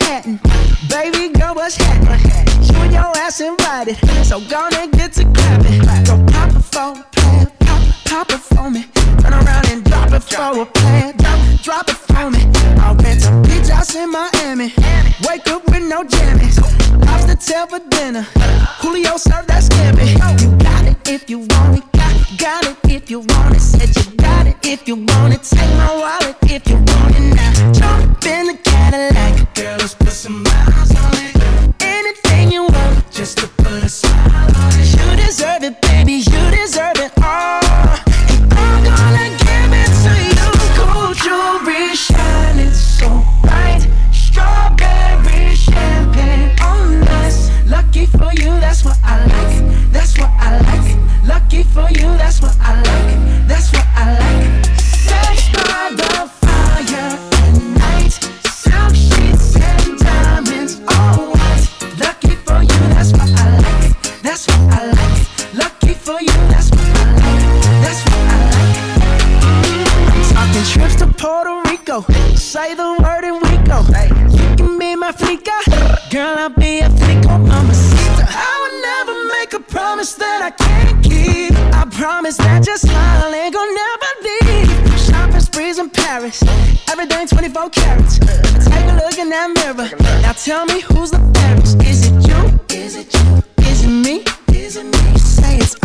Manhattan. Baby girl, what's happening? You and your ass invited, so gonna get to clapping. Go pop it for a plan, pop, pop it for me. Turn around and drop it for a plan, drop, drop it for me. I'll rent a beach house in Miami. Wake up with no jammies. Lobster tail for dinner. Julio serve that scampi. You got it if you want it. Got it if you want it. Said you got it if you want it. Take my wallet if you want it Say the word and we go. You can be my flica. Girl, I'll be a flico, mamacita. I would never make a promise that I can't keep. I promise that your smile ain't gonna never leave. Shopping sprees in Paris. Everything 24 carats. Take a look in that mirror. Now tell me who's the fairest. Is it you? Is it you? Is it me? Is it me? Say it's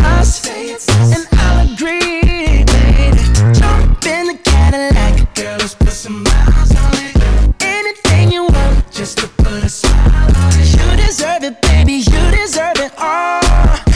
You deserve it, baby. You deserve it all.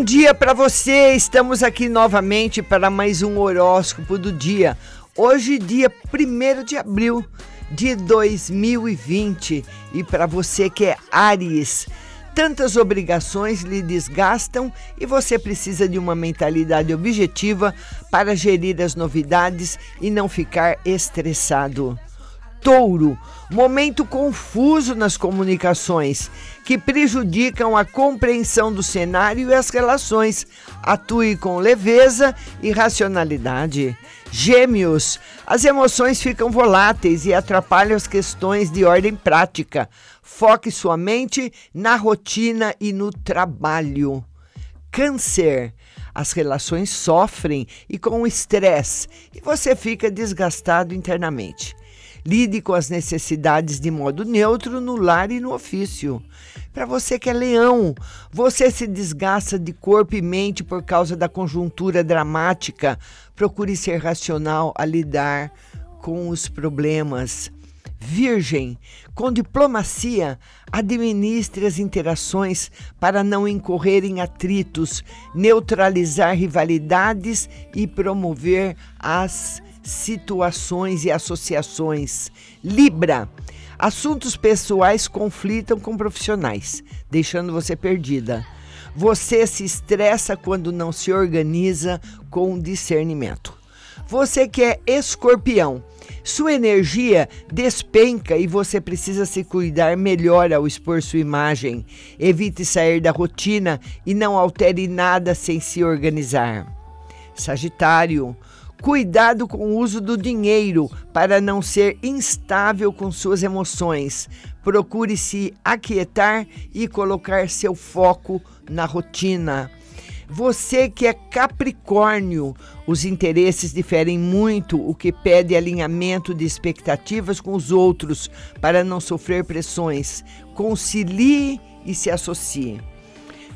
Bom dia para você. Estamos aqui novamente para mais um horóscopo do dia. Hoje, dia 1 de abril de 2020. E para você que é Aries, tantas obrigações lhe desgastam e você precisa de uma mentalidade objetiva para gerir as novidades e não ficar estressado. Touro, momento confuso nas comunicações que prejudicam a compreensão do cenário e as relações. Atue com leveza e racionalidade. Gêmeos, as emoções ficam voláteis e atrapalham as questões de ordem prática. Foque sua mente na rotina e no trabalho. Câncer. As relações sofrem e com o estresse e você fica desgastado internamente. Lide com as necessidades de modo neutro no lar e no ofício. Para você que é leão, você se desgasta de corpo e mente por causa da conjuntura dramática. Procure ser racional a lidar com os problemas. Virgem, com diplomacia, administre as interações para não incorrer em atritos, neutralizar rivalidades e promover as situações e associações. Libra, assuntos pessoais conflitam com profissionais, deixando você perdida. Você se estressa quando não se organiza com discernimento. Você que é escorpião, sua energia despenca e você precisa se cuidar melhor ao expor sua imagem. Evite sair da rotina e não altere nada sem se organizar. Sagitário, cuidado com o uso do dinheiro para não ser instável com suas emoções. Procure se aquietar e colocar seu foco na rotina. Você que é Capricórnio, os interesses diferem muito, o que pede alinhamento de expectativas com os outros para não sofrer pressões. Concilie e se associe.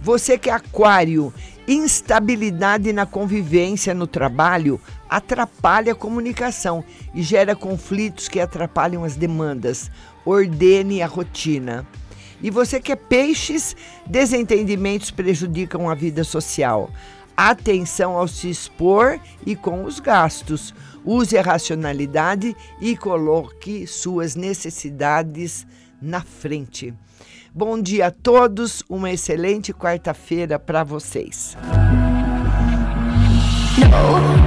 Você que é Aquário, instabilidade na convivência no trabalho atrapalha a comunicação e gera conflitos que atrapalham as demandas. Ordene a rotina. E você que é peixes, desentendimentos prejudicam a vida social. Atenção ao se expor e com os gastos. Use a racionalidade e coloque suas necessidades na frente. Bom dia a todos, uma excelente quarta-feira para vocês. No.